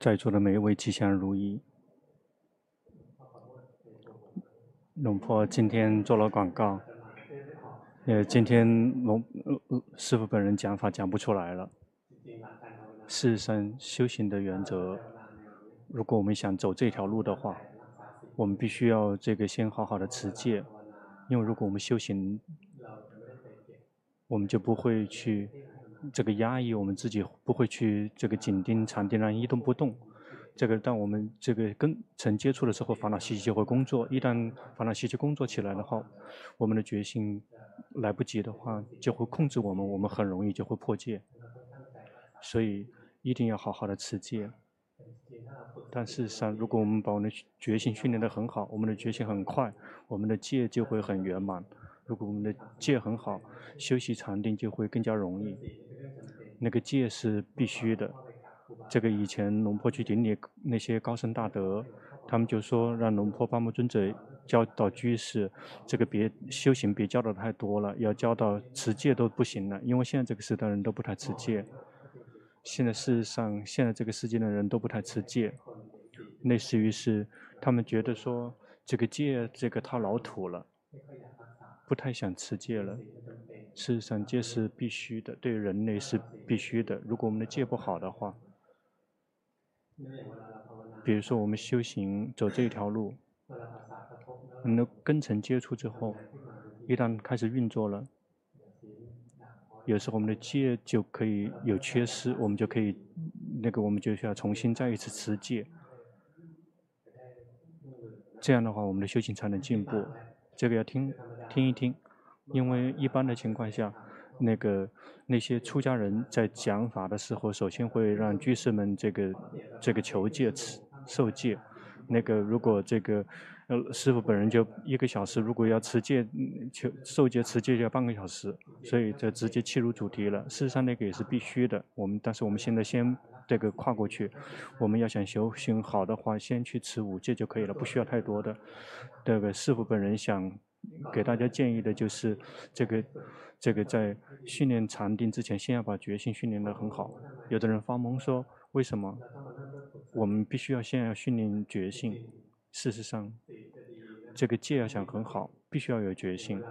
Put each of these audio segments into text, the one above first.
在座的每一位吉祥如意。龙婆今天做了广告，呃，今天龙师傅本人讲法讲不出来了。事实上，修行的原则，如果我们想走这条路的话，我们必须要这个先好好的持戒，因为如果我们修行，我们就不会去。这个压抑我们自己，不会去这个紧盯禅定，让一动不动。这个当我们这个跟尘接触的时候，烦恼习气就会工作。一旦烦恼习气工作起来的话，我们的决心来不及的话，就会控制我们，我们很容易就会破戒。所以一定要好好的持戒。但事实上，如果我们把我们的决心训练得很好，我们的决心很快，我们的戒就会很圆满。如果我们的戒很好，修习禅定就会更加容易。那个戒是必须的，这个以前龙婆去顶礼那些高僧大德，他们就说让龙婆巴木尊者教导居士，这个别修行别教的太多了，要教到持戒都不行了，因为现在这个时代人都不太持戒。现在事实上，现在这个世界的人都不太持戒，类似于是他们觉得说这个戒这个太老土了，不太想持戒了。事实上，戒是必须的，对人类是必须的。如果我们的戒不好的话，比如说我们修行走这一条路，我们的根尘接触之后，一旦开始运作了，有时候我们的戒就可以有缺失，我们就可以那个我们就需要重新再一次持戒。这样的话，我们的修行才能进步。这个要听听一听。因为一般的情况下，那个那些出家人在讲法的时候，首先会让居士们这个这个求戒、持受戒。那个如果这个呃师傅本人就一个小时，如果要持戒求受戒持戒就要半个小时，所以这直接切入主题了。事实上那个也是必须的。我们但是我们现在先这个跨过去，我们要想修行好的话，先去持五戒就可以了，不需要太多的。这个师傅本人想。给大家建议的就是，这个，这个在训练禅定之前，先要把决心训练得很好。有的人发懵说，为什么我们必须要先要训练决心？事实上，这个戒要想很好，必须要有决心。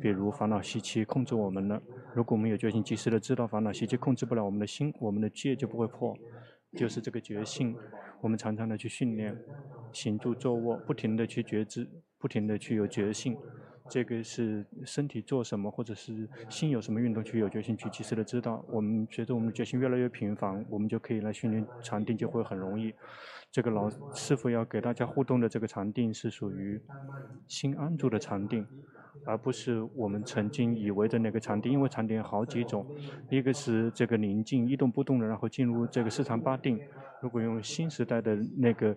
比如烦恼习气控制我们了，如果我们有决心，及时的知道烦恼习气控制不了我们的心，我们的戒就不会破。就是这个决心，我们常常的去训练，行住坐卧，不停的去觉知。不停地去有觉性，这个是身体做什么，或者是心有什么运动，去有决心去及时的知道。我们随着我们的决心越来越频繁，我们就可以来训练禅定，就会很容易。这个老师傅要给大家互动的这个禅定是属于心安住的禅定，而不是我们曾经以为的那个禅定。因为禅定有好几种，一个是这个宁静一动不动的，然后进入这个四禅八定。如果用新时代的那个。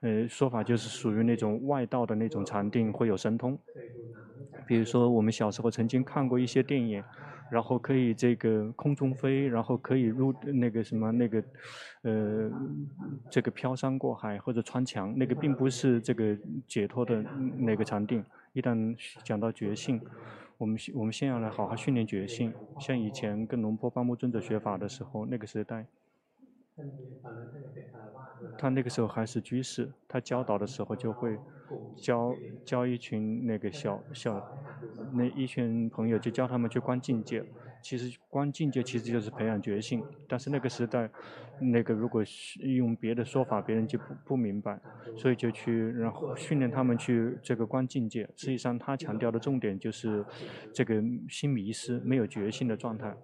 呃，说法就是属于那种外道的那种禅定，会有神通。比如说，我们小时候曾经看过一些电影，然后可以这个空中飞，然后可以入那个什么那个，呃，这个飘山过海或者穿墙，那个并不是这个解脱的那个禅定。一旦讲到觉性，我们我们先要来好好训练觉性。像以前跟龙坡方木尊者学法的时候，那个时代。他那个时候还是居士，他教导的时候就会教教一群那个小小那一群朋友，就教他们去观境界。其实观境界其实就是培养觉性，但是那个时代，那个如果用别的说法，别人就不不明白，所以就去然后训练他们去这个观境界。实际上他强调的重点就是这个心迷失、没有觉性的状态。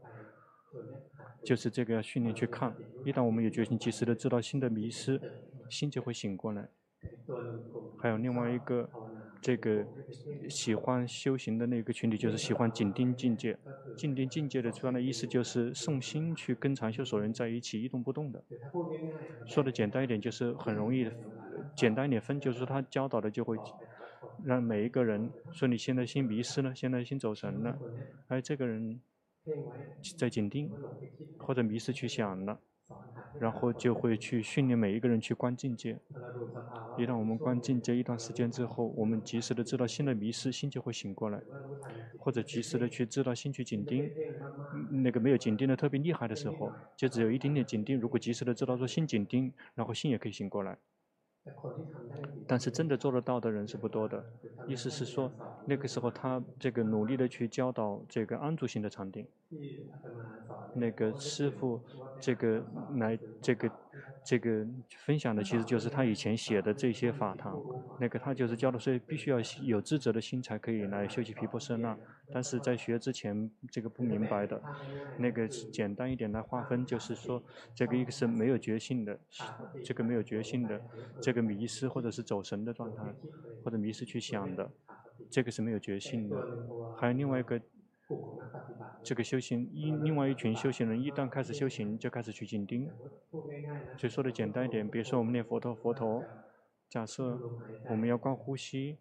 就是这个要训练去看，一旦我们有决心，及时的知道心的迷失，心就会醒过来。还有另外一个，这个喜欢修行的那个群体，就是喜欢紧盯境界。紧盯境界的主要的意思就是送心去跟禅修所人在一起，一动不动的。说的简单一点，就是很容易，简单一点分，就是他教导的就会让每一个人说，你现在心迷失了，现在心走神了，哎，这个人。在紧盯或者迷失去想了，然后就会去训练每一个人去观境界。一旦我们观境界一段时间之后，我们及时的知道心的迷失，心就会醒过来，或者及时的去知道心去紧盯，那个没有紧盯的特别厉害的时候，就只有一点点紧盯。如果及时的知道说心紧盯，然后心也可以醒过来。但是真的做得到的人是不多的。意思是说，那个时候他这个努力的去教导这个安住型的禅定。那个师傅这个来这个这个分享的其实就是他以前写的这些法堂。那个他就是教的是必须要有智者的心才可以来修习毗婆舍那。但是在学之前这个不明白的，那个简单一点来划分就是说，这个一个是没有觉性的，这个没有觉性的。这个迷失或者是走神的状态，或者迷失去想的，这个是没有觉性的。还有另外一个，这个修行一另外一群修行人一旦开始修行，就开始去紧盯。就说的简单一点，比如说我们念佛陀，佛陀，假设我们要观呼吸。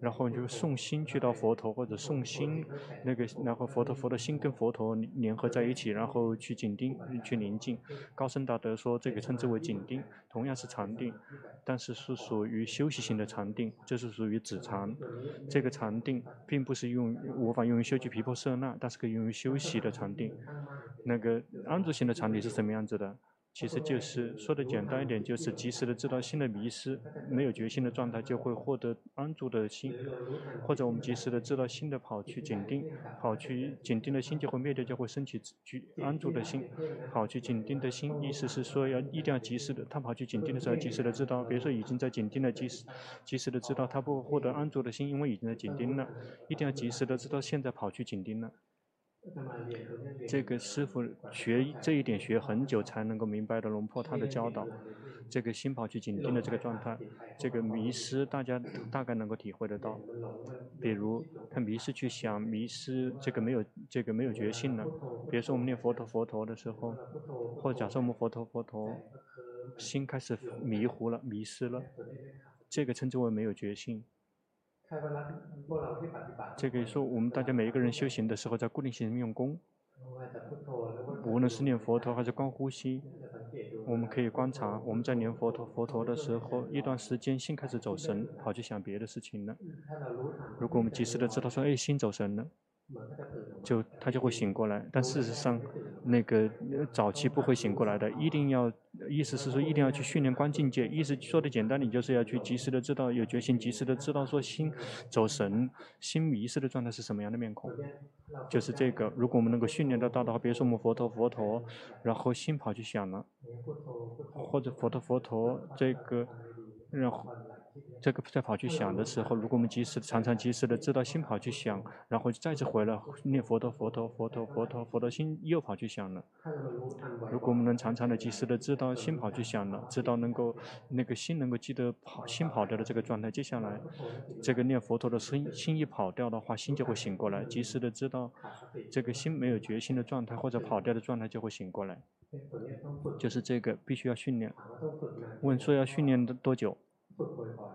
然后就送心去到佛陀，或者送心那个，然后佛陀佛的心跟佛陀联合在一起，然后去紧盯，去宁静。高僧大德说这个称之为紧盯，同样是禅定，但是是属于休息型的禅定，这是属于止禅。这个禅定并不是用无法用于修习毗婆舍那，但是可以用于修习的禅定。那个安住型的禅定是什么样子的？其实就是说的简单一点，就是及时的知道心的迷失，没有决心的状态就会获得安住的心，或者我们及时的知道心的跑去紧盯，跑去紧盯的心就会灭掉，就会升起去安住的心，跑去紧盯的心，意思是说要一定要及时的，他跑去紧盯的时候及时的知道，比如说已经在紧盯了，及时及时的知道他不获得安住的心，因为已经在紧盯了，一定要及时的知道现在跑去紧盯了。这个师傅学这一点学很久才能够明白的龙破他的教导，这个心跑去紧盯的这个状态，这个迷失大家大概能够体会得到。比如他迷失去想，迷失这个没有这个没有觉性了。比如说我们念佛陀佛陀的时候，或者假设我们佛陀佛陀，心开始迷糊了，迷失了，这个称之为没有觉性。这个说，我们大家每一个人修行的时候，在固定性用功，无论是念佛陀还是观呼吸，我们可以观察，我们在念佛陀佛陀的时候，一段时间心开始走神，跑去想别的事情了。如果我们及时的知道说，哎，心走神了。就他就会醒过来，但事实上，那个早期不会醒过来的。一定要，意思是说，一定要去训练观境界。意思说的简单点，就是要去及时的知道有决心，及时的知道说心走神、心迷失的状态是什么样的面孔。就是这个，如果我们能够训练得到的话，比如说我们佛陀佛陀，然后心跑去想了，或者佛陀佛陀这个，然后。这个在跑去想的时候，如果我们及时常常及时的知道心跑去想，然后再次回来念佛陀佛陀佛陀佛陀佛陀心又跑去想了。如果我们能常常的及时的知道心跑去想了，知道能够那个心能够记得跑心跑掉的这个状态，接下来这个念佛陀的心心一跑掉的话，心就会醒过来。及时的知道这个心没有决心的状态或者跑掉的状态就会醒过来。就是这个必须要训练。问说要训练的多久？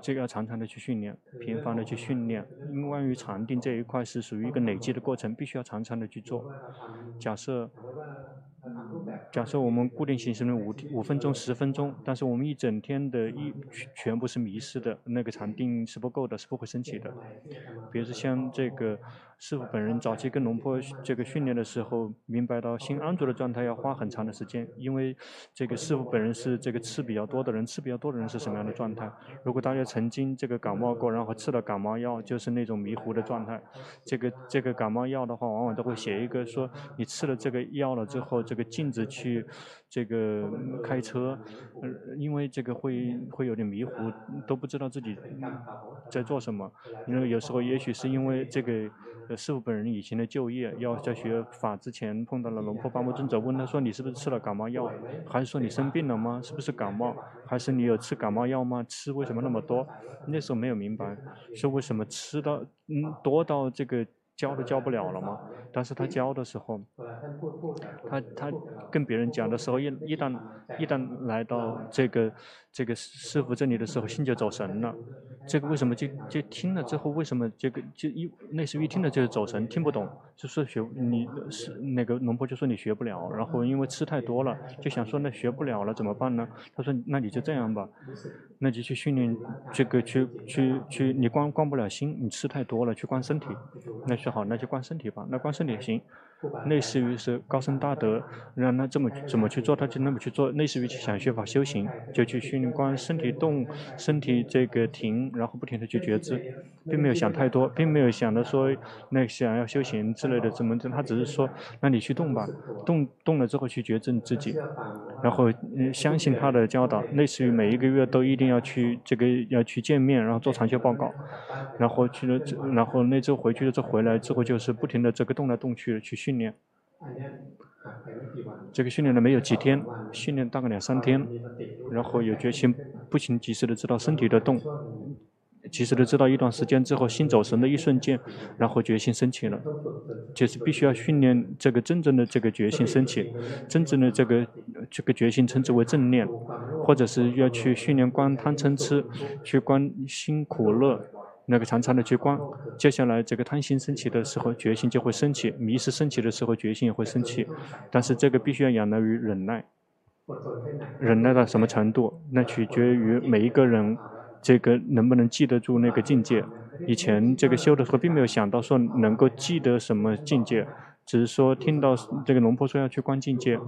这个要常常的去训练，频繁的去训练。因为关于禅定这一块是属于一个累积的过程，必须要常常的去做。假设。假设我们固定行程五五分钟、十分钟，但是我们一整天的一全部是迷失的，那个禅定是不够的，是不会升起的。比如说像这个师傅本人早期跟龙坡这个训练的时候，明白到心安住的状态要花很长的时间，因为这个师傅本人是这个吃比较多的人，吃比较多的人是什么样的状态？如果大家曾经这个感冒过，然后吃了感冒药，就是那种迷糊的状态。这个这个感冒药的话，往往都会写一个说，你吃了这个药了之后，这个镜子去这个开车，呃，因为这个会会有点迷糊，都不知道自己在做什么。因为有时候也许是因为这个师傅本人以前的就业，要在学法之前碰到了龙婆巴木尊者，问他说，你是不是吃了感冒药，还是说你生病了吗？是不是感冒？还是你有吃感冒药吗？吃为什么那么多？那时候没有明白，说为什么吃到嗯多到这个。教都教不了了吗？但是他教的时候，他他跟别人讲的时候，一一旦一旦来到这个这个师傅这里的时候，心就走神了。这个为什么就就听了之后，为什么这个就一类似于听了就是走神，听不懂，就说学你是那个龙婆就说你学不了，然后因为吃太多了，就想说那学不了了怎么办呢？他说那你就这样吧，那就去训练这个去去去，你关关不了心，你吃太多了，去关身体，那就好，那就关身体吧，那关身体也行。类似于是高僧大德，让他这么怎么去做，他就那么去做。类似于去想学法修行，就去训练观身体动，身体这个停，然后不停的去觉知，并没有想太多，并没有想着说那想要修行之类的怎么的，他只是说，那你去动吧，动动了之后去觉知你自己，然后嗯相信他的教导。类似于每一个月都一定要去这个要去见面，然后做长修报告，然后去了，然后那周回去了之后回来之后就是不停的这个动来动去的去训。训练，这个训练了没有几天，训练大概两三天，然后有决心，不仅及时的知道身体的动，及时的知道一段时间之后心走神的一瞬间，然后决心升起了，就是必须要训练这个真正的这个决心升起，真正的这个这个决心称之为正念，或者是要去训练观贪嗔痴，去观辛苦乐。那个长长的去观，接下来这个贪心升起的时候，决心就会升起；迷失升起的时候，决心也会升起。但是这个必须要仰赖于忍耐，忍耐到什么程度？那取决于每一个人，这个能不能记得住那个境界。以前这个修的时候，并没有想到说能够记得什么境界，只是说听到这个龙婆说要去观境界，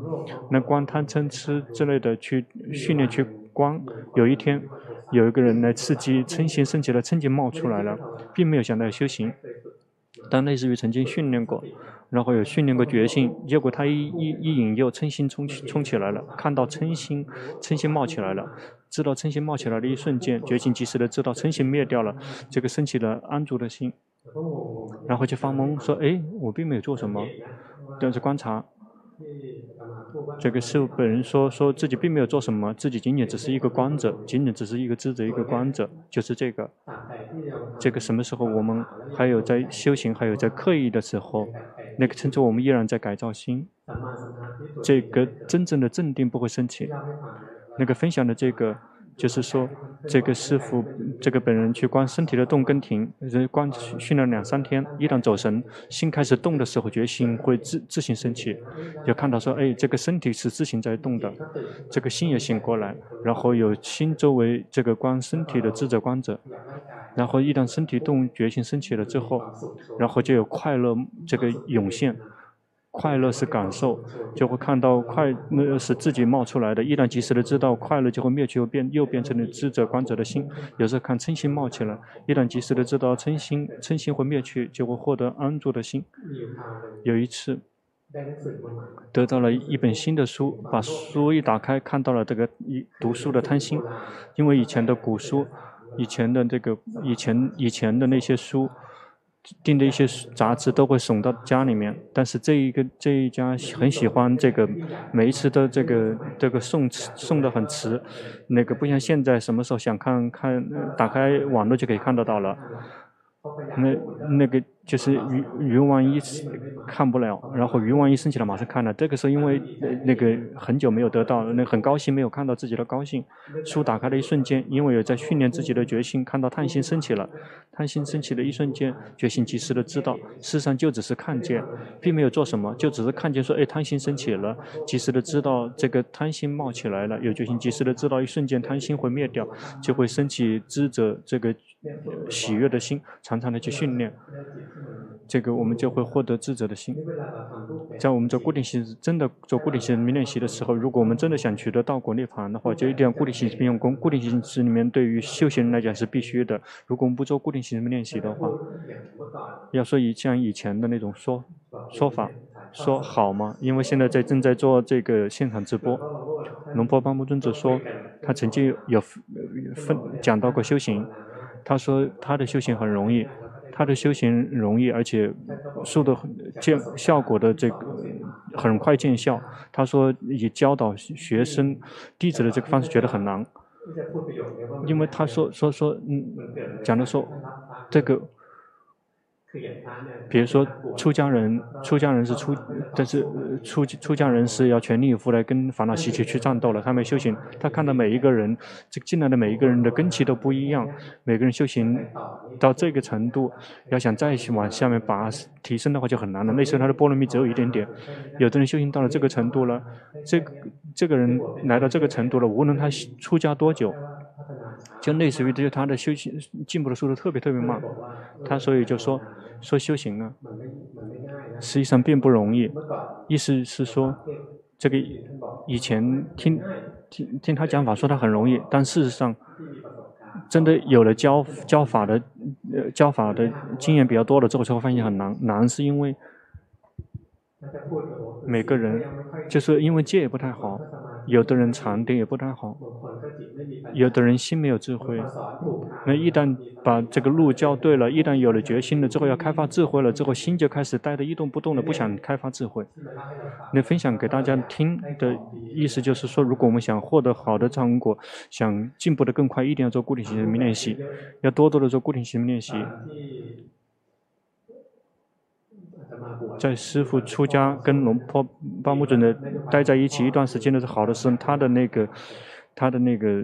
那观贪嗔痴之类的去训练去光。有一天。有一个人来刺激嗔心升起了，嗔心冒出来了，并没有想到修行，但类似于曾经训练过，然后有训练过决心，结果他一一一引诱嗔心冲起冲起来了，看到嗔心嗔心冒起来了，知道嗔心冒起来的一瞬间，决心及时的知道嗔心灭掉了，这个升起了安住的心，然后就发懵说：哎，我并没有做什么，但是观察。这个师傅本人说，说自己并没有做什么，自己仅仅只是一个观者，仅仅只是一个知者，一个观者，就是这个。这个什么时候我们还有在修行，还有在刻意的时候，那个称之我们依然在改造心。这个真正的镇定不会升起。那个分享的这个。就是说，这个师傅，这个本人去观身体的动跟停，观训了两三天，一旦走神，心开始动的时候，觉心会自自行升起，就看到说，哎，这个身体是自行在动的，这个心也醒过来，然后有心周围这个观身体的智者观者，然后一旦身体动，觉心升起了之后，然后就有快乐这个涌现。快乐是感受，就会看到快乐是自己冒出来的。一旦及时的知道快乐就会灭去，又变又变成了知者观者的心。有时候看嗔心冒起来，一旦及时的知道嗔心，嗔心会灭去，就会获得安住的心。有一次，得到了一本新的书，把书一打开，看到了这个一读书的贪心，因为以前的古书，以前的这个以前以前的那些书。订的一些杂志都会送到家里面，但是这一个这一家很喜欢这个，每一次都这个这个送送的很迟，那个不像现在什么时候想看看，打开网络就可以看得到了，那那个。就是云云王一看不了，然后云王一升起来马上看了。这个时候因为那个很久没有得到，那很高兴没有看到自己的高兴。书打开的一瞬间，因为有在训练自己的决心，看到贪心升起了，贪心升起的一瞬间，决心及时的知道，事实上就只是看见，并没有做什么，就只是看见说，哎，贪心升起了，及时的知道这个贪心冒起来了，有决心及时的知道一瞬间贪心会灭掉，就会升起知者这个喜悦的心，常常的去训练。这个我们就会获得智者的心。在我们做固定形式，真的做固定形式练习的时候，如果我们真的想取得道果涅槃的话，就一定要固定形式并用功。固定形式里面对于修行人来讲是必须的。如果我们不做固定形式练习的话，要说以像以前的那种说说法说好吗？因为现在在正在做这个现场直播，龙波巴木尊者说他曾经有分讲到过修行，他说他的修行很容易。他的修行容易，而且受的见效果的这个很快见效。他说以教导学生弟子的这个方式觉得很难，因为他说说说嗯讲的说这个比如说，出家人，出家人是出，但是出出家人是要全力以赴来跟烦恼习气去战斗了。他们修行，他看到每一个人，这进来的每一个人的根基都不一样，每个人修行到这个程度，要想再往下面拔提升的话就很难了。那时候他的波罗蜜只有一点点，有的人修行到了这个程度了，这个这个人来到这个程度了，无论他出家多久。就类似于就他的修行进步的速度特别特别慢，他所以就说说修行啊，实际上并不容易。意思是说，这个以前听听听他讲法说他很容易，但事实上，真的有了教教法的呃教法的经验比较多了之后，才会发现很难。难是因为每个人就是因为戒也不太好。有的人禅定也不太好，有的人心没有智慧。那一旦把这个路教对了，一旦有了决心了之后，要开发智慧了之后，心就开始呆得一动不动的，不想开发智慧。那分享给大家听的意思就是说，如果我们想获得好的成果，想进步的更快，一定要做固定型的练习，要多多的做固定型练习。在师傅出家跟龙坡巴木准的待在一起一段时间的是好的时候，他的那个，他的那个，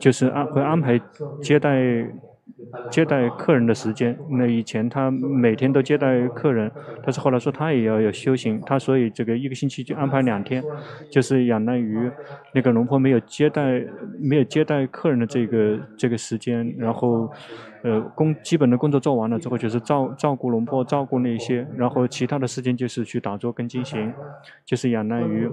就是安会安排接待。接待客人的时间，那以前他每天都接待客人，但是后来说他也要有修行，他所以这个一个星期就安排两天，就是相当于那个龙婆没有接待没有接待客人的这个这个时间，然后呃工基本的工作做完了之后，就是照照顾龙婆，照顾那些，然后其他的时间就是去打坐跟进行，就是相当于。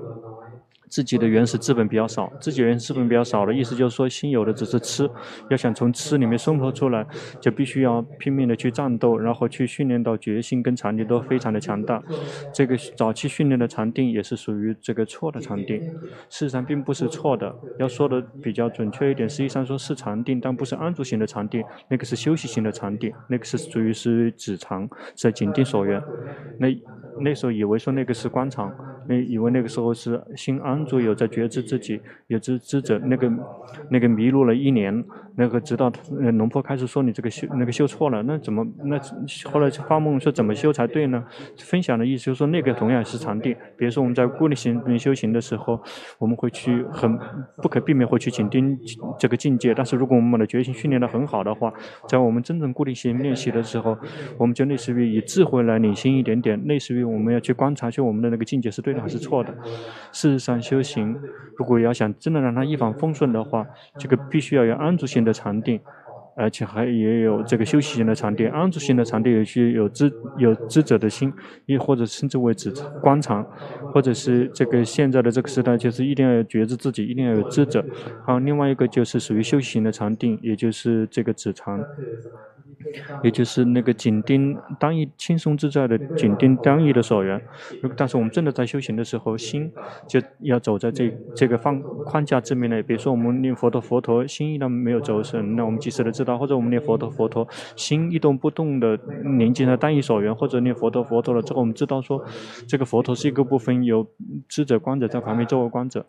自己的原始资本比较少，自己原始资本比较少的意思就是说，心有的只是吃，要想从吃里面生活出来，就必须要拼命的去战斗，然后去训练到决心跟禅定都非常的强大。这个早期训练的禅定也是属于这个错的禅定，事实上并不是错的。要说的比较准确一点，实际上说是禅定，但不是安住型的禅定，那个是休息型的禅定，那个是属于是止禅，在紧定所缘。那那时候以为说那个是观禅，那以为那个时候是心安。住有在觉知自己，有知知者那个那个迷路了一年，那个直到呃龙婆开始说你这个修那个修错了，那怎么那后来发梦说怎么修才对呢？分享的意思就是说那个同样是禅定，比如说我们在固定型修行的时候，我们会去很不可避免会去紧盯这个境界，但是如果我们的决心训练的很好的话，在我们真正固定型练习的时候，我们就类似于以智慧来领先一点点，类似于我们要去观察，就我们的那个境界是对的还是错的。事实上。修行，如果要想真的让它一帆风顺的话，这个必须要有安住型的禅定，而且还也有这个休息型的禅定。安住型的禅定有需有知有知者的心，亦或者称之为止观禅，或者是这个现在的这个时代就是一定要觉知自己，一定要有知者。好，另外一个就是属于休息型的禅定，也就是这个止禅。也就是那个紧盯单一、轻松自在的紧盯单一的所缘。但是我们真的在修行的时候，心就要走在这这个方框架之内。比如说我们念佛陀，佛陀心一旦没有走神，那我们及时的知道；或者我们念佛陀，佛陀心一动不动的宁静在单一所缘，或者念佛陀，佛陀了之后，我们知道说这个佛陀是一个部分，有智者观者在旁边作为观者。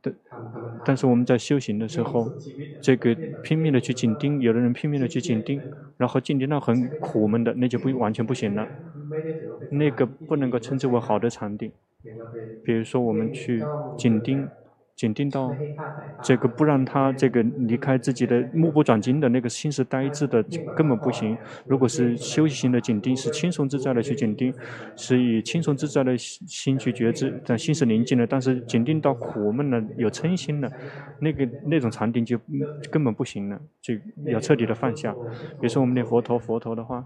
但但是我们在修行的时候，这个拼命的去紧盯，有的人拼命的去紧盯，然后紧盯到很苦闷的，那就不完全不行了，那个不能够称之为好的禅定。比如说我们去紧盯。紧盯到这个不让他这个离开自己的目不转睛的那个心是呆滞的，根本不行。如果是休息型的紧盯，是轻松自在的去紧盯，是以轻松自在的心去觉知，但心是宁静的。但是紧盯到苦闷了，有嗔心了，那个那种禅定就根本不行了，就要彻底的放下。比如说我们念佛陀佛陀的话，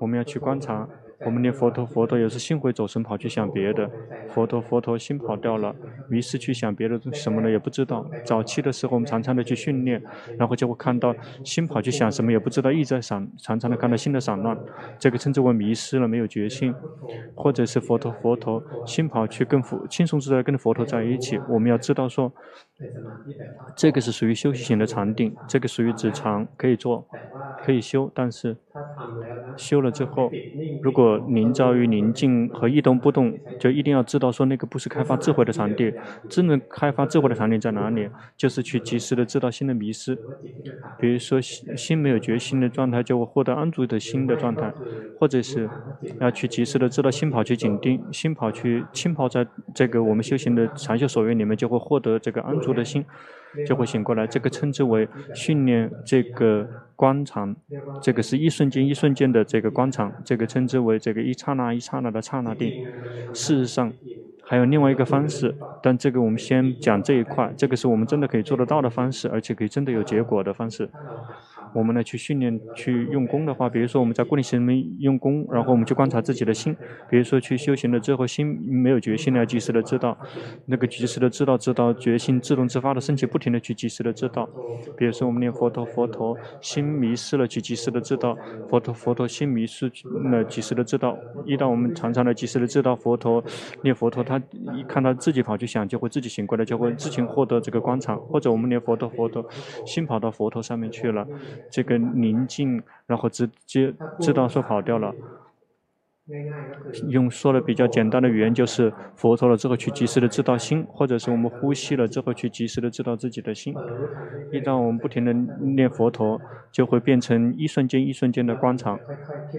我们要去观察。我们念佛陀，佛陀也是心会走神，跑去想别的。佛陀，佛陀心跑掉了，于是去想别的东西什么的也不知道。早期的时候，我们常常的去训练，然后就会看到心跑去想什么也不知道，一直在闪，常常的看到心的散乱，这个称之为迷失了，没有决心。或者是佛陀，佛陀心跑去跟佛轻松自在跟佛陀在一起。我们要知道说，这个是属于休息型的禅定，这个属于止禅，可以做，可以修，但是修了之后，如果宁照于宁静和一动不动，就一定要知道说那个不是开发智慧的场地。真正开发智慧的场地在哪里？就是去及时的知道心的迷失。比如说心心没有觉心的状态，就会获得安住的心的状态，或者是要去及时的知道心跑去紧盯，心跑去浸泡在这个我们修行的禅修所缘里面，就会获得这个安住的心。就会醒过来，这个称之为训练这个观察，这个是一瞬间一瞬间的这个观察，这个称之为这个一刹那一刹那的刹那定。事实上，还有另外一个方式，但这个我们先讲这一块，这个是我们真的可以做得到的方式，而且可以真的有结果的方式。我们呢去训练去用功的话，比如说我们在固定心里面用功，然后我们去观察自己的心，比如说去修行了之后，心没有决心了，及时的知道，那个及时的知道，知道决心自动自发的升起，不停的去及时的知道。比如说我们念佛陀，佛陀心迷失了，去及时的知道，佛陀佛陀心迷失了，及时的知道。一旦我们常常的及时的知道佛陀念佛陀，他一看到自己跑去想，就会自己醒过来，就会自行获得这个观察。或者我们念佛陀，佛陀心跑到佛陀上面去了。这个宁静，然后直接知道说跑掉了。用说的比较简单的语言就是佛陀了之后去及时的知道心，或者是我们呼吸了之后去及时的知道自己的心。一旦我们不停的念佛陀，就会变成一瞬间一瞬间的观察，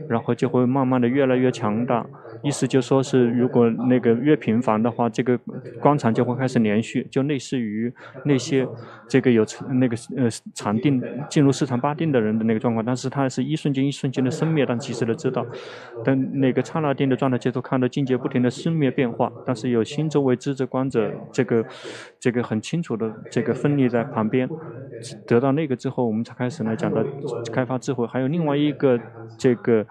然后就会慢慢的越来越强大。意思就说是如果那个越频繁的话，这个光场就会开始连续，就类似于那些这个有那个呃禅定进入四禅八定的人的那个状况，但是他是一瞬间一瞬间的生灭，但及时的知道，但那。个刹那定的状态，接着看到境界不停的生灭变化，但是有心周围知者观者，这个这个很清楚的这个分离在旁边，得到那个之后，我们才开始来讲到开发智慧。还有另外一个这个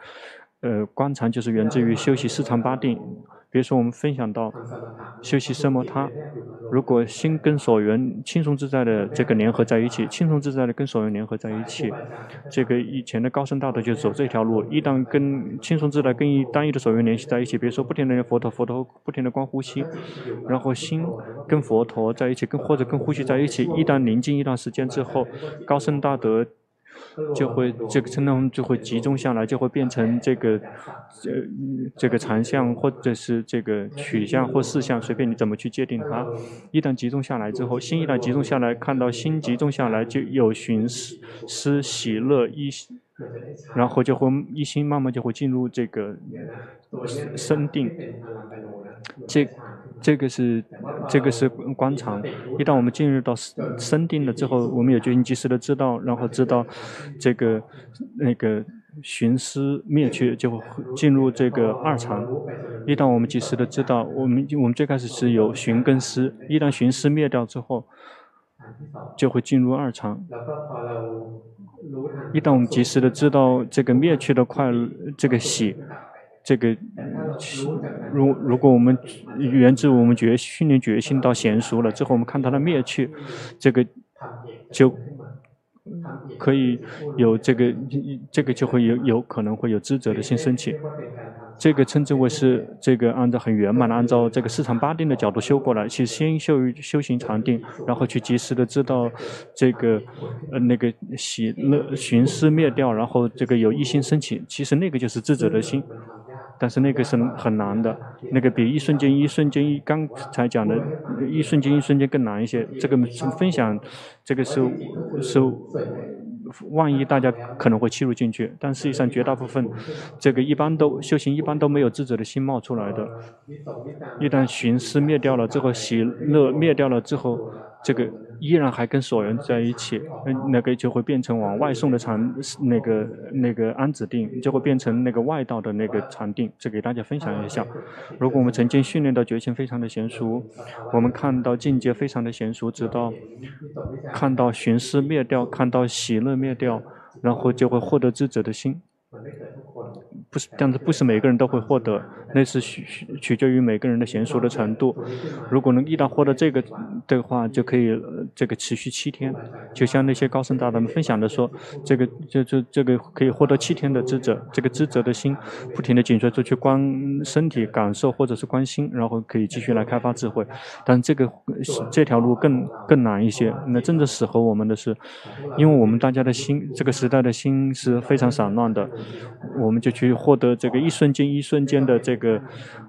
呃观察，就是源自于修习四禅八定。比如说，我们分享到修习奢摩他，如果心跟所缘轻松自在的这个联合在一起，轻松自在的跟所缘联合在一起，这个以前的高僧大德就走这条路。一旦跟轻松自在跟一单一的所缘联系在一起，比如说不停的念佛陀，佛陀不停的观呼吸，然后心跟佛陀在一起，跟或者跟呼吸在一起，一旦宁静一段时间之后，高僧大德。就会这个称量就会集中下来，就会变成这个，呃，这个禅相或者是这个取向或事项，随便你怎么去界定它。一旦集中下来之后，心一旦集中下来，看到心集中下来，就有寻思喜乐一，然后就会一心慢慢就会进入这个深定。这。这个是，这个是观察。一旦我们进入到深定了之后，我们有决心及时的知道，然后知道这个那个寻思灭去，就会进入这个二禅。一旦我们及时的知道，我们我们最开始是有寻跟思，一旦寻思灭掉之后，就会进入二禅。一旦我们及时的知道这个灭去的快，这个喜。这个，如如果我们源自我们觉训练决心到娴熟了之后，我们看它的灭去，这个就可以有这个，这个就会有有可能会有知者的心升起。这个称之为是这个按照很圆满的按照这个四禅八定的角度修过来，其实先修修行禅定，然后去及时的知道这个呃那个喜乐寻思灭掉，然后这个有一心升起，其实那个就是智者的心。但是那个是很难的，那个比一瞬间一瞬间一刚才讲的，一瞬间一瞬间更难一些。这个分享，这个是是，万一大家可能会切入进去，但实际上绝大部分，这个一般都修行一般都没有智者的心冒出来的。一旦寻思灭掉了之后，喜乐灭掉了之后，这个。依然还跟所缘在一起，那个就会变成往外送的禅，那个那个安止定就会变成那个外道的那个禅定。这给大家分享一下。如果我们曾经训练到觉性非常的娴熟，我们看到境界非常的娴熟，直到看到寻思灭掉，看到喜乐灭掉，然后就会获得智者的心。不是，但是不是每个人都会获得，那是取取决于每个人的娴熟的程度。如果能一旦获得这个的话，就可以这个持续七天。就像那些高僧大德们分享的说，这个就就这个可以获得七天的智者，这个智者的心不停地紧随着去观身体感受或者是观心，然后可以继续来开发智慧。但这个这条路更更难一些。那真正适合我们的是，因为我们大家的心，这个时代的心是非常散乱的，我们就去。获得这个一瞬间一瞬间的这个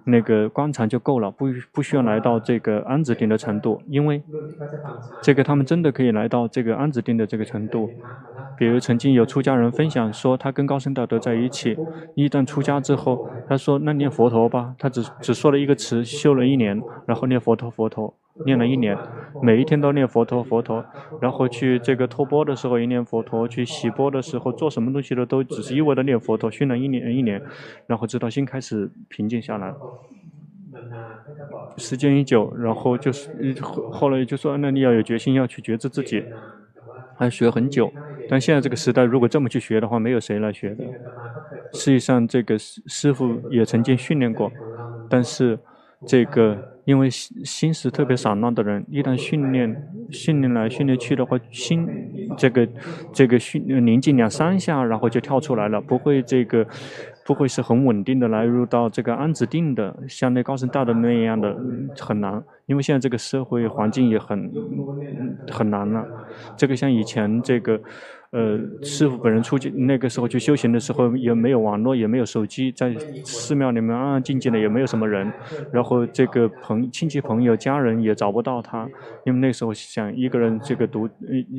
那个观察就够了，不不需要来到这个安止定的程度，因为这个他们真的可以来到这个安止定的这个程度。比如曾经有出家人分享说，他跟高僧大德在一起，一旦出家之后，他说那念佛陀吧，他只只说了一个词，修了一年，然后念佛陀佛陀。念了一年，每一天都念佛陀佛陀，然后去这个托钵的时候也念佛陀，去洗钵的时候做什么东西的都只是一味的念佛陀，训了一年一年，然后直到心开始平静下来。时间一久，然后就是后后来就说，那你要有决心要去觉知自己，还学很久。但现在这个时代，如果这么去学的话，没有谁来学的。实际上，这个师师傅也曾经训练过，但是这个。因为心心是特别散乱的人，一旦训练训练来训练去的话，心这个这个训宁静两三下，然后就跳出来了，不会这个不会是很稳定的来入到这个安子定的，像那高僧大德那样的很难。因为现在这个社会环境也很很难了，这个像以前这个。呃，师傅本人出去那个时候去修行的时候，也没有网络，也没有手机，在寺庙里面安安静静的，也没有什么人。然后这个朋亲戚朋友家人也找不到他，因为那时候想一个人这个独，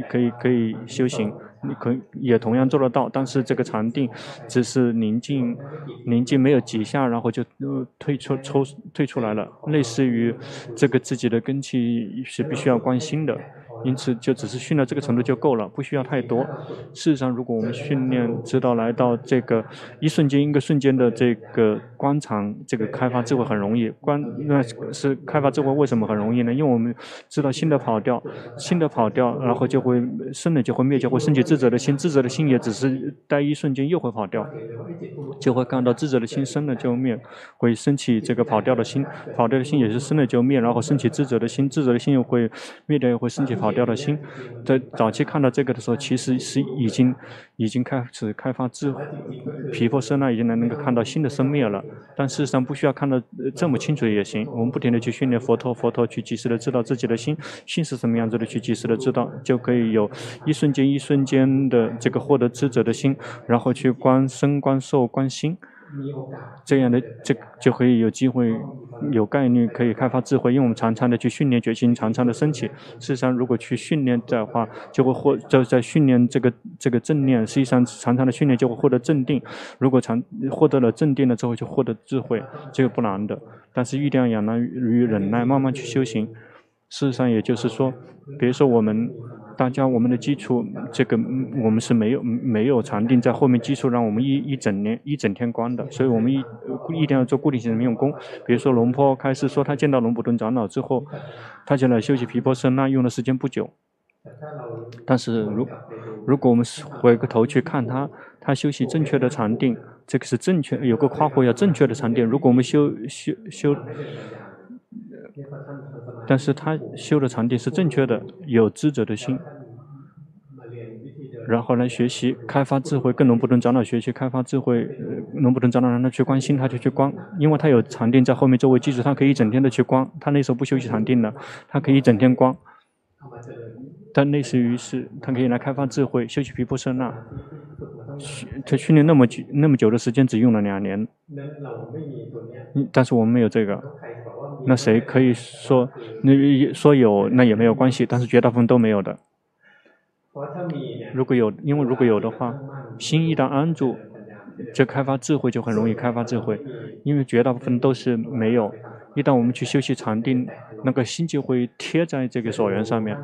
可以可以修行，你可也同样做得到，但是这个禅定只是宁静，宁静没有几下，然后就退出抽退出来了，类似于这个自己的根气是必须要关心的。因此，就只是训到这个程度就够了，不需要太多。事实上，如果我们训练知道来到这个一瞬间一个瞬间的这个观察，这个开发智慧很容易。观那是开发智慧为什么很容易呢？因为我们知道心的跑掉，心的跑掉，然后就会生了就会灭，就会升起智者的心，智者的心也只是待一瞬间又会跑掉，就会看到智者的心生了就灭，会升起这个跑掉的心，跑掉的心也是生了就灭，然后升起智者的心，智者的心又会灭掉，又会升起跑。掉的心，在早期看到这个的时候，其实是已经已经开始开发智慧，毗婆舍那已经能能够看到新的生灭了。但事实上不需要看到这么清楚也行，我们不停地去训练佛陀，佛陀去及时的知道自己的心，心是什么样子的，去及时的知道，就可以有一瞬间一瞬间的这个获得智者的心，然后去观身观受观心。这样的这就可以有机会，有概率可以开发智慧，因为我们常常的去训练决心，常常的升起。事实上，如果去训练的话，就会获就在训练这个这个正念。实际上，常常的训练就会获得正定。如果常获得了正定了之后，就获得智慧，这个不难的。但是，一定要仰赖于忍耐，慢慢去修行。事实上，也就是说，比如说我们。大家，我们的基础，这个我们是没有没有禅定在后面基础，让我们一一整年一整天关的，所以我们一一定要做固定性的用功。比如说龙坡开始说他见到龙普顿长老之后，他就来休息毗婆舍那，用的时间不久。但是如如果我们回过头去看他，他休息正确的禅定，这个是正确，有个夸货要正确的禅定。如果我们修修修。但是他修的禅定是正确的，有知者的心，然后来学习开发智慧，跟龙普顿长老学习开发智慧，龙普顿长老让他去观心，他就去观，因为他有禅定在后面作为基础，他可以一整天的去观。他那时候不修习禅定的，他可以一整天观。但类似于是，他可以来开发智慧，修习毗婆舍那。他训练那么久那么久的时间，只用了两年。但是我们没有这个。那谁可以说，那说有那也没有关系，但是绝大部分都没有的。如果有，因为如果有的话，心一旦安住，就开发智慧就很容易开发智慧，因为绝大部分都是没有。一旦我们去修习禅定，那个心就会贴在这个所缘上面。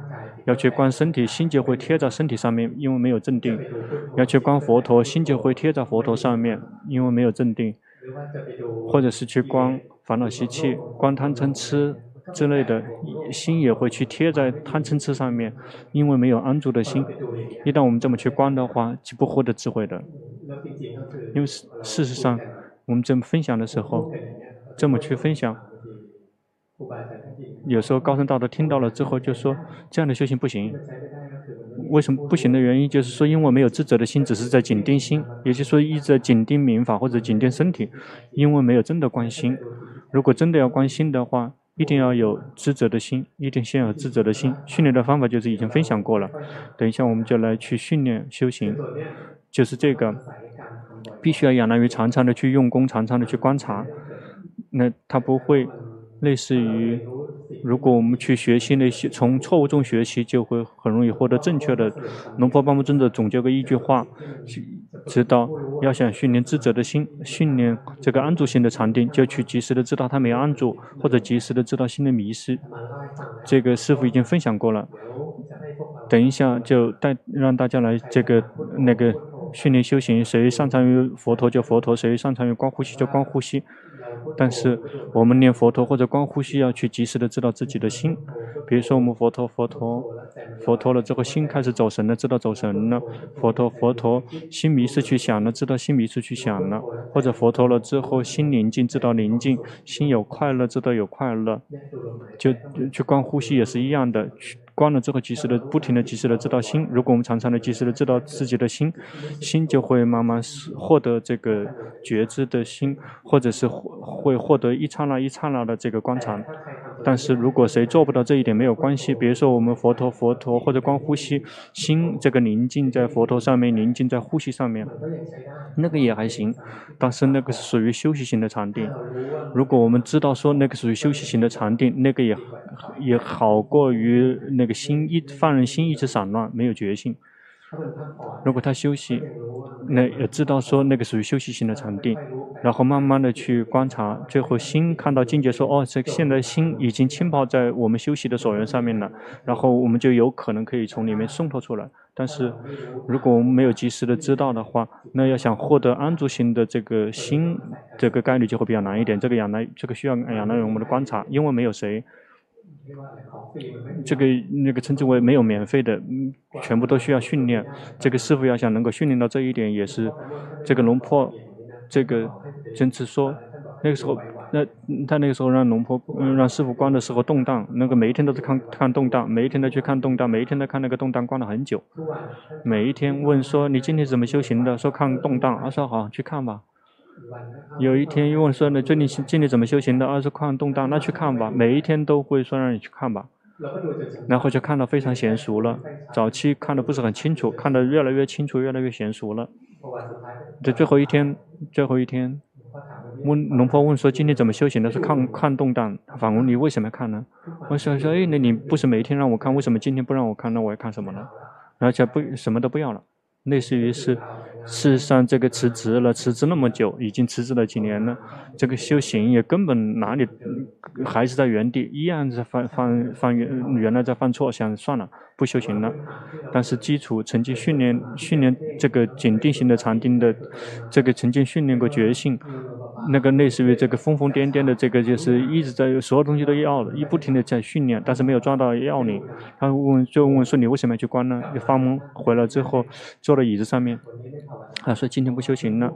要去观身体，心就会贴在身体上面，因为没有正定。要去观佛陀，心就会贴在佛陀上面，因为没有正定。或者是去观烦恼习气、观贪嗔痴之类的，心也会去贴在贪嗔痴上面，因为没有安住的心。一旦我们这么去观的话，就不获得智慧的。因为事事实上，我们这么分享的时候，这么去分享，有时候高僧大德听到了之后就说：这样的修行不行。为什么不行的原因，就是说因为没有智者的心，只是在紧盯心，也就是说一直在紧盯民法或者紧盯身体，因为没有真的关心。如果真的要关心的话，一定要有智者的心，一定先有智者的心。训练的方法就是已经分享过了，等一下我们就来去训练修行，就是这个，必须要仰赖于常常的去用功，常常的去观察，那他不会类似于。如果我们去学习那些，从错误中学习，就会很容易获得正确的。龙婆巴木尊者总结过一句话，知道要想训练智者的心，训练这个安住心的禅定，就去及时的知道他没安住，或者及时的知道心的迷失。这个师傅已经分享过了，等一下就带让大家来这个那个训练修行，谁擅长于佛陀就佛陀，谁擅长于观呼吸就观呼吸。但是我们念佛陀或者观呼吸，要去及时的知道自己的心。比如说我们佛陀佛陀佛陀了之后，心开始走神了，知道走神了；佛陀佛陀心迷失去想了，知道心迷失去想了；或者佛陀了之后，心宁静，知道宁静；心有快乐，知道有快乐。就去观呼吸也是一样的。观了之后，及时的、不停的、及时的知道心。如果我们常常的、及时的知道自己的心，心就会慢慢获得这个觉知的心，或者是会获得一刹那、一刹那的这个观察。但是如果谁做不到这一点，没有关系。比如说我们佛陀、佛陀或者观呼吸，心这个宁静在佛陀上面，宁静在呼吸上面，那个也还行。但是那个是属于休息型的禅定。如果我们知道说那个属于休息型的禅定，那个也也好过于那个。心一放任心一直散乱，没有决心。如果他休息，那也知道说那个属于休息型的禅定，然后慢慢的去观察，最后心看到境界说，哦，这现在心已经浸泡在我们休息的所缘上面了，然后我们就有可能可以从里面松脱出来。但是如果我们没有及时的知道的话，那要想获得安住心的这个心，这个概率就会比较难一点。这个养来，这个需要养来我们的观察，因为没有谁。这个那个称之为没有免费的，全部都需要训练。这个师傅要想能够训练到这一点，也是这个龙婆，这个坚持说，那个时候，那他那个时候让龙婆，让师傅观的时候动荡，那个每一天都是看看动荡，每一天都去看动荡，每一天都看那个动荡，观了很久。每一天问说你今天怎么修行的？说看动荡，他说好去看吧。有一天又问说呢，最近今天怎么修行的？二是看动荡，那去看吧。每一天都会说让你去看吧，然后就看得非常娴熟了。早期看得不是很清楚，看得越来越清楚，越来越娴熟了。这最后一天，最后一天，问龙婆问说今天怎么修行的？是看看动荡。反问你为什么要看呢？我想说，哎，那你不是每一天让我看，为什么今天不让我看？那我要看什么呢？而且不什么都不要了。类似于是，事实上这个辞职了，辞职那么久，已经辞职了几年了，这个修行也根本哪里还是在原地，一样在犯犯犯原原来在犯错，想算了。不修行了，但是基础曾经训练训练这个紧定型的禅定的，这个曾经训练过觉性，那个类似于这个疯疯癫癫的这个就是一直在所有东西都要一不停的在训练，但是没有抓到要领。他问就问说你为什么要去关呢？你发懵回来之后坐在椅子上面，他说今天不修行了，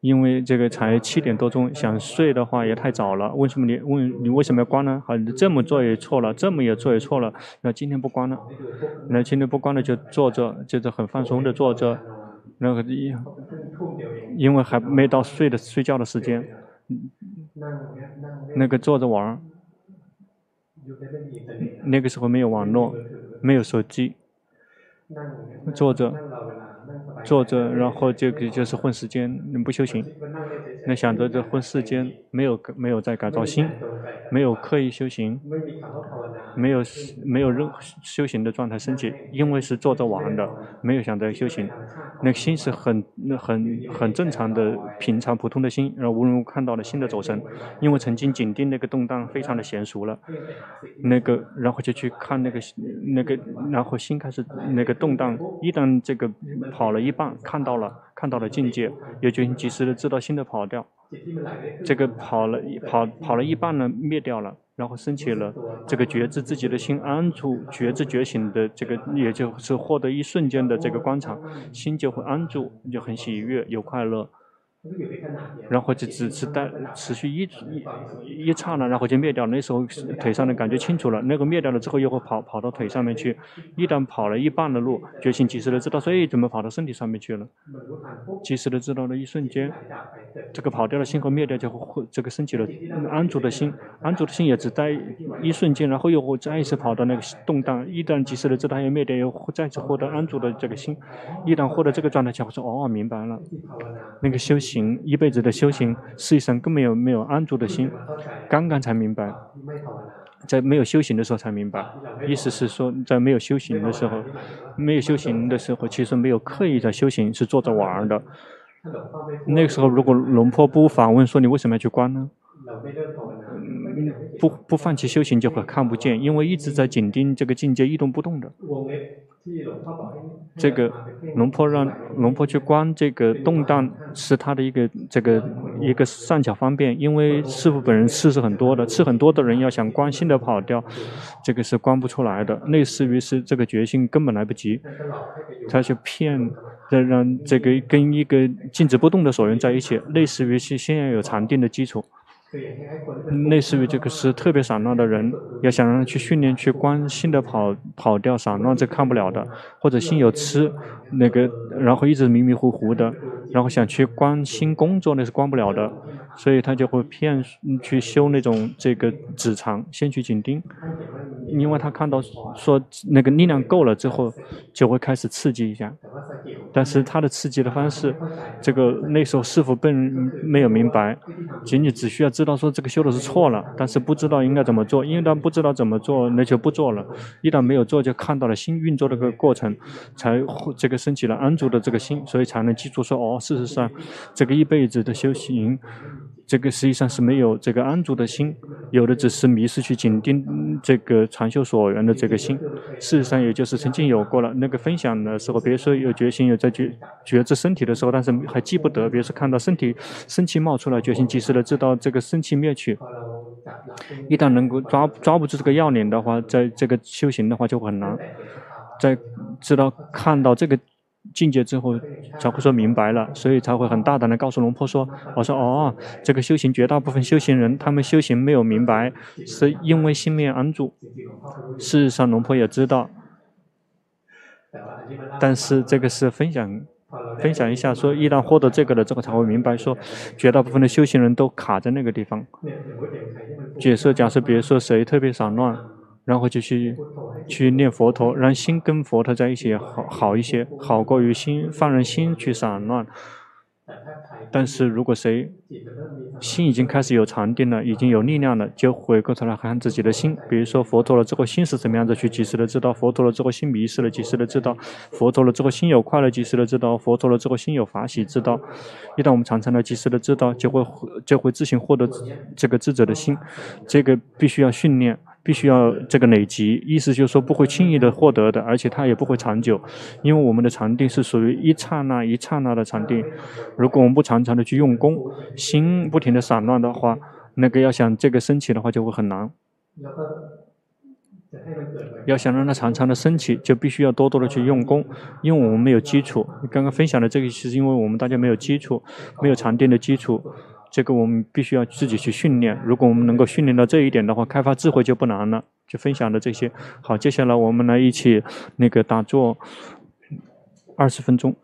因为这个才七点多钟，想睡的话也太早了。为什么你问你为什么要关呢？好，你这么做也错了，这么也做也错了，那今天不关了。那今天不关了，就坐着，就是很放松的坐着，那个因因为还没到睡的睡觉的时间，那个坐着玩，那个时候没有网络，没有手机，坐着。坐着，然后这个就是混时间，你不修行，那想着这混世间，没有没有在改造心，没有刻意修行，没有没有任何修行的状态升起，因为是坐着玩的，没有想着修行，那个心是很很很正常的平常普通的心，然后无缘无故看到了心的走神，因为曾经紧盯那个动荡非常的娴熟了，那个然后就去看那个那个，然后心开始那个动荡，一旦这个跑了一。半看到了，看到了境界，也就及时的知道新的跑掉，这个跑了跑跑了一半呢，灭掉了，然后升起了这个觉知自己的心安住，觉知觉醒的这个，也就是获得一瞬间的这个观察，心就会安住，就很喜悦，有快乐，然后就只是待持续一一一刹那，然后就灭掉了。那时候腿上的感觉清楚了，那个灭掉了之后又会跑跑到腿上面去。一旦跑了一半的路，觉醒及时的知道，所以怎么跑到身体上面去了？及时的知道的一瞬间，这个跑掉的心和灭掉就会这个升起了安住的心，安住的心也只待一瞬间，然后又会再一次跑到那个动荡。一旦及时的知道要灭掉，又再次获得安住的这个心。一旦获得这个状态，就会说哦，明白了，那个修行一辈子的。修行实际上更没有没有安住的心，刚刚才明白，在没有修行的时候才明白。意思是说，在没有修行的时候，没有修行的时候，其实没有刻意的修行，是坐着玩的。那个时候，如果龙婆不反问说你为什么要去关呢？不不放弃修行就会看不见，因为一直在紧盯这个境界一动不动的。这个龙婆让龙婆去观这个动荡，是他的一个这个一个善巧方便。因为师父本人次是很多的，次很多的人要想观心的跑掉，这个是观不出来的。类似于是这个决心根本来不及，他去骗让让这个跟一个静止不动的所缘在一起，类似于是先要有禅定的基础。类似于这个是特别散乱的人，要想让他去训练去关心的跑跑掉散乱，这看不了的；或者心有痴，那个然后一直迷迷糊糊的，然后想去关心工作，那是关不了的。所以他就会骗去修那种这个止禅，先去紧盯，因为他看到说那个力量够了之后，就会开始刺激一下。但是他的刺激的方式，这个那时候师父并没有明白，仅仅只需要知道说这个修的是错了，但是不知道应该怎么做，因为他不知道怎么做，那就不做了。一旦没有做，就看到了心运作的个过程，才这个升起了安住的这个心，所以才能记住说哦，事实上这个一辈子的修行。这个实际上是没有这个安住的心，有的只是迷失去紧盯这个禅修所缘的这个心。事实上，也就是曾经有过了那个分享的时候，比如说有决心有在觉觉知身体的时候，但是还记不得。比如说看到身体生气冒出来，决心及时的知道这个生气灭去。一旦能够抓抓不住这个要领的话，在这个修行的话就很难。在知道看到这个。境界之后才会说明白了，所以才会很大胆的告诉龙婆说：“我说哦，这个修行绝大部分修行人，他们修行没有明白，是因为心没有安住。事实上，龙婆也知道，但是这个是分享分享一下，说一旦获得这个了之后，才会明白说，绝大部分的修行人都卡在那个地方。假设假设，比如说谁特别散乱。”然后就去去念佛陀，让心跟佛陀在一起好好一些，好过于心放任心去散乱。但是如果谁心已经开始有禅定了，已经有力量了，就回过头来看自己的心。比如说佛陀了之后，心是怎么样子，去及时的知道；佛陀了之后，心迷失了，及时的知道；佛陀了之后，心有快乐，及时的知道；佛陀了之后，心有法喜，知道。一旦我们常常的及时的知道，就会就会自行获得这个智者的心。这个必须要训练。必须要这个累积，意思就是说不会轻易的获得的，而且它也不会长久，因为我们的禅定是属于一刹那一刹那的禅定。如果我们不常常的去用功，心不停的散乱的话，那个要想这个升起的话就会很难。要想让它常常的升起，就必须要多多的去用功，因为我们没有基础。刚刚分享的这个，是因为我们大家没有基础，没有禅定的基础。这个我们必须要自己去训练。如果我们能够训练到这一点的话，开发智慧就不难了。就分享的这些，好，接下来我们来一起那个打坐二十分钟。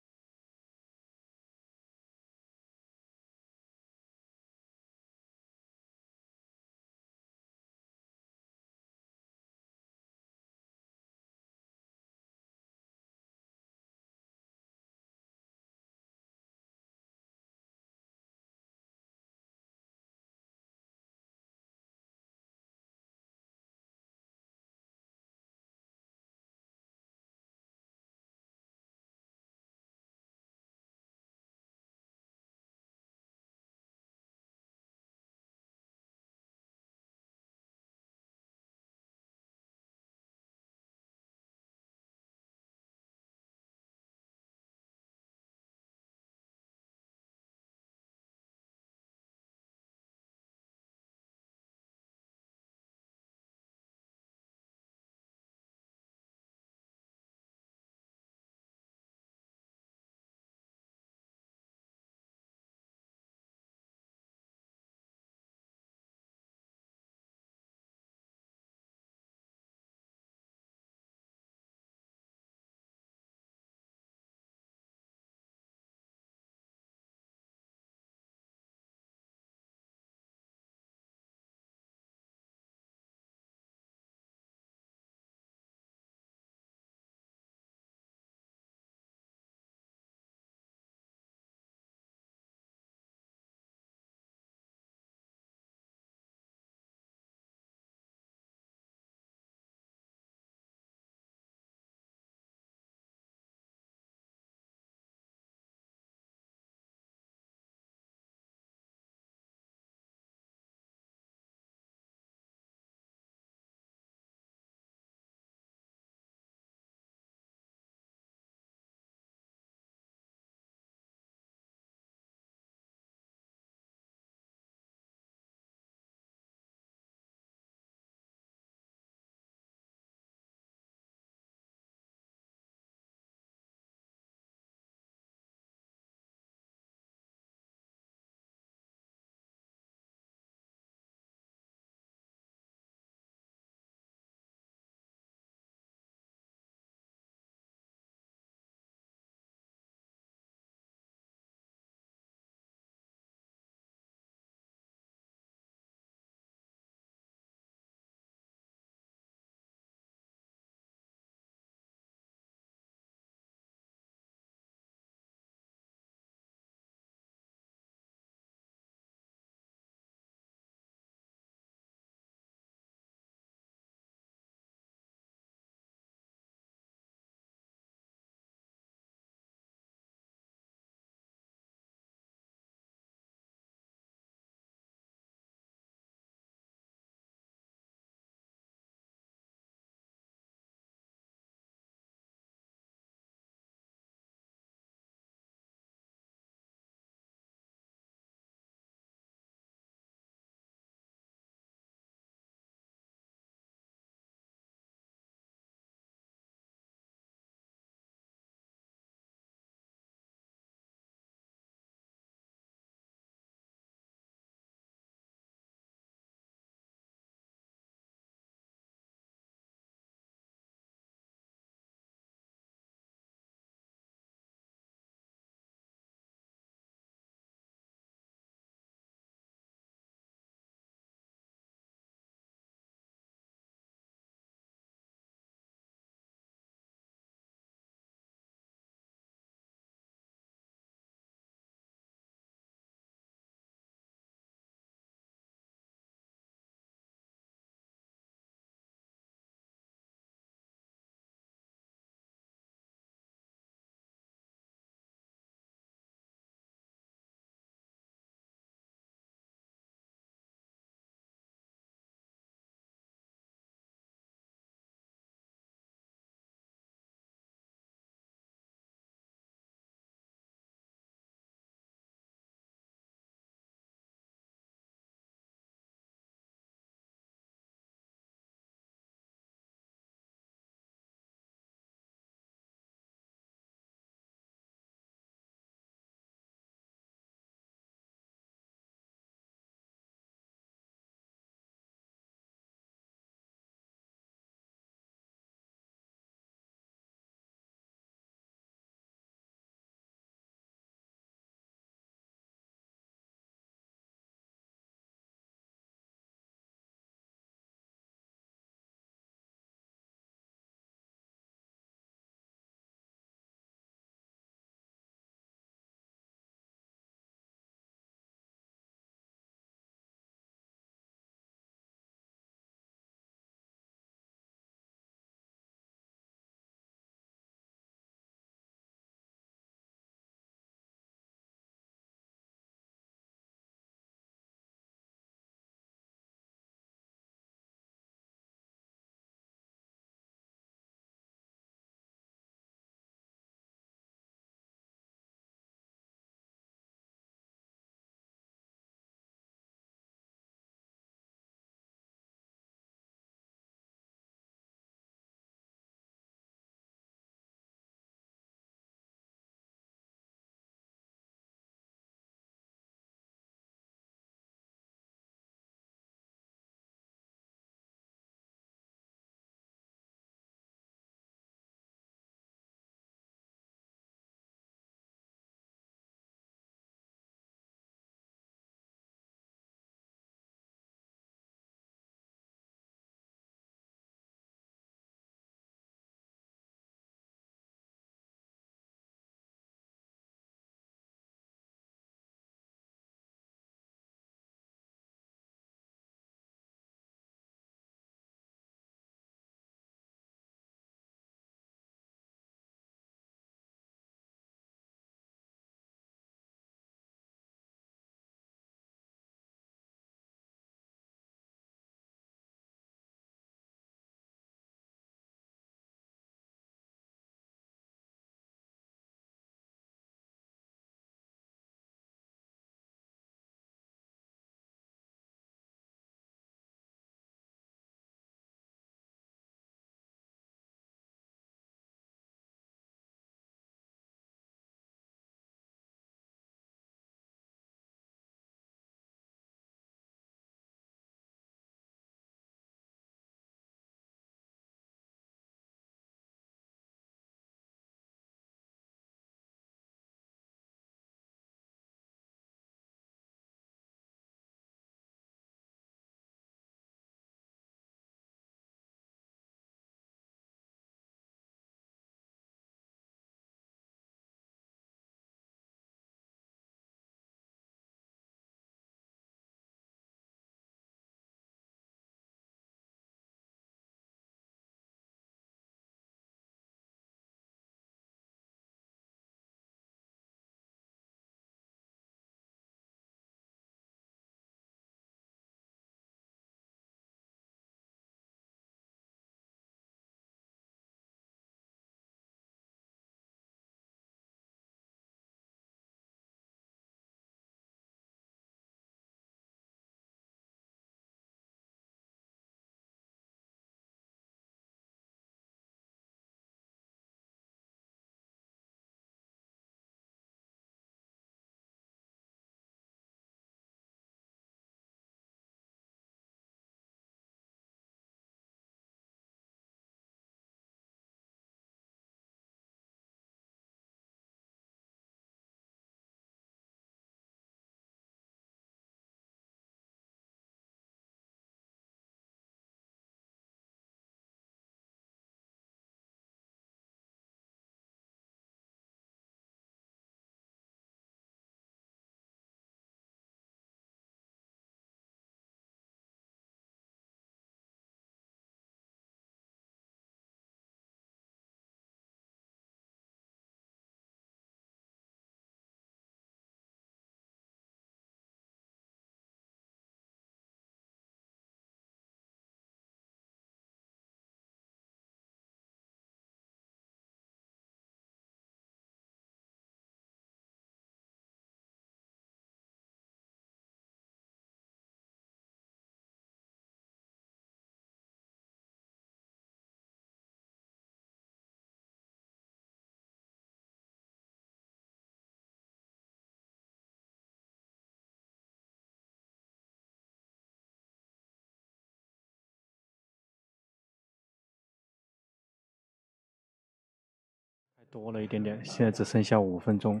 多了一点点，现在只剩下五分钟。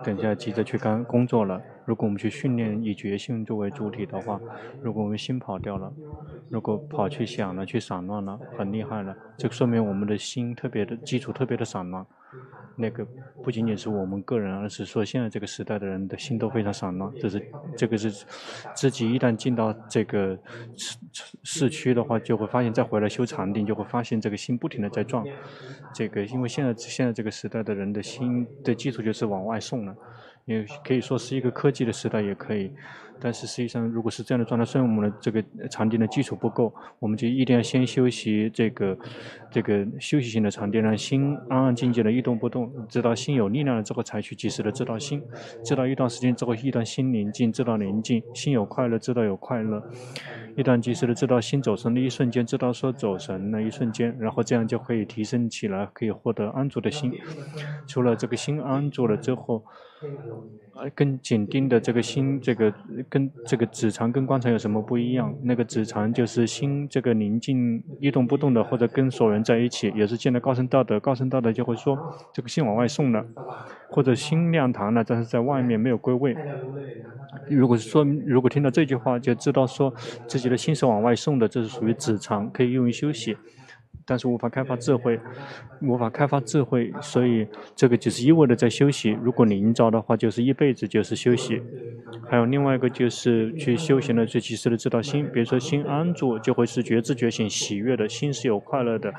等下急着去干工作了。如果我们去训练以觉性作为主体的话，如果我们心跑掉了，如果跑去想了，去散乱了，很厉害了，这说明我们的心特别的基础特别的散乱。那个不仅仅是我们个人，而是说现在这个时代的人的心都非常散乱。这是这个是自己一旦进到这个市市区的话，就会发现再回来修禅定，就会发现这个心不停的在转。这个因为现在现在这个时代的人的心的基础就是往外送了，也可以说是一个科技的时代，也可以。但是实际上，如果是这样的状态，虽然我们的这个禅定的基础不够，我们就一定要先修习这个这个休息性的禅定，让心安安静静的一动不动，直到心有力量了之后，才去及时的知道心，知道一段时间之后，一段心宁静，知道宁静，心有快乐，知道有快乐，一段及时的知道心走神的一瞬间，知道说走神那一瞬间，然后这样就可以提升起来，可以获得安住的心。除了这个心安住了之后。呃，跟紧盯的这个心，这个跟这个止禅跟观禅有什么不一样？那个止禅就是心这个宁静一动不动的，或者跟所人在一起，也是见到高僧道德，高僧道德就会说这个心往外送了，或者心亮堂了，但是在外面没有归位。如果是说，如果听到这句话，就知道说自己的心是往外送的，这是属于止禅，可以用于休息。但是无法开发智慧，无法开发智慧，所以这个就是一味的在休息。如果你营造的话，就是一辈子就是休息。还有另外一个就是去修行的，最及时的知道心，比如说心安住，就会是觉知觉醒喜悦的，心是有快乐的。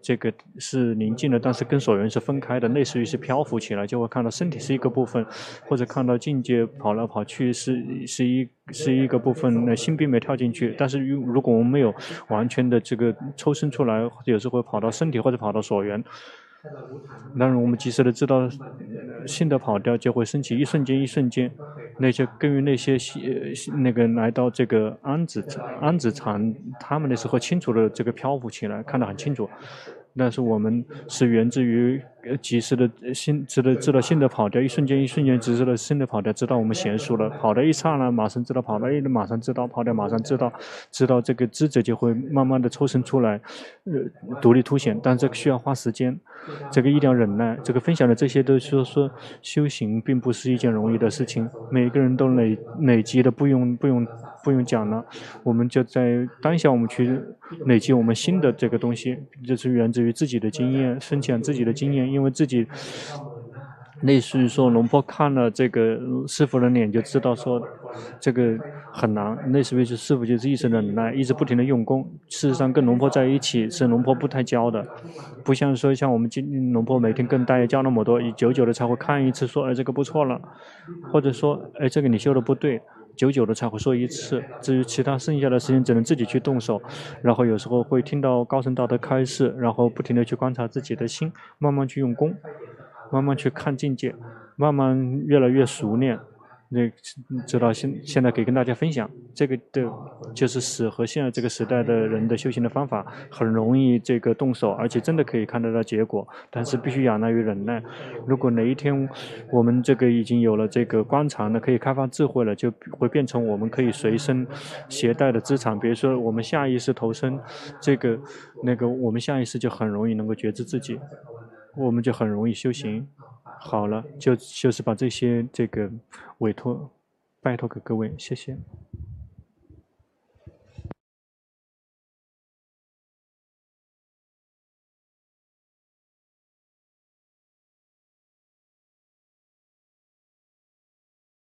这个是宁静的，但是跟所缘是分开的，类似于是漂浮起来，就会看到身体是一个部分，或者看到境界跑来跑去是是一是一个部分，那心并没有跳进去。但是如如果我们没有完全的这个抽身出来，有时候会跑到身体或者跑到所缘。当然，我们及时的知道心的跑掉，就会升起一瞬间一瞬间。那些根于那些那个来到这个安子安子禅，他们的时候清楚的这个漂浮起来，看得很清楚。但是我们是源自于及时的心，知道知道心的跑掉，一瞬间一瞬间，只知道心的跑掉，知道我们娴熟了，跑的一刹那，马上知道跑掉，一马上知道跑掉，马上知道，知道这个知者就会慢慢的抽身出来，呃，独立凸显，但这个需要花时间，这个一定要忍耐。这个分享的这些都是说，说修行并不是一件容易的事情，每个人都累累积的不用不用不用讲了，我们就在当下我们去累积我们新的这个东西，就是源自于。自己的经验，分享自己的经验，因为自己类似于说，龙婆看了这个师傅的脸，就知道说这个很难。类似于是师傅就是一直忍耐，一直不停的用功。事实上，跟龙婆在一起是龙婆不太教的，不像说像我们今龙婆每天跟大家教那么多，久久的才会看一次，说哎这个不错了，或者说哎这个你修的不对。久久的才会说一次，至于其他剩下的时间，只能自己去动手。然后有时候会听到高僧大德开示，然后不停的去观察自己的心，慢慢去用功，慢慢去看境界，慢慢越来越熟练。那知道现现在可以跟大家分享这个的，就是适合现在这个时代的人的修行的方法，很容易这个动手，而且真的可以看得到结果。但是必须仰赖于忍耐。如果哪一天我们这个已经有了这个观察呢，可以开发智慧了，就会变成我们可以随身携带的资产。比如说我们下意识投身这个那个，我们下意识就很容易能够觉知自己，我们就很容易修行。好了，就就是把这些这个委托拜托给各位，谢谢。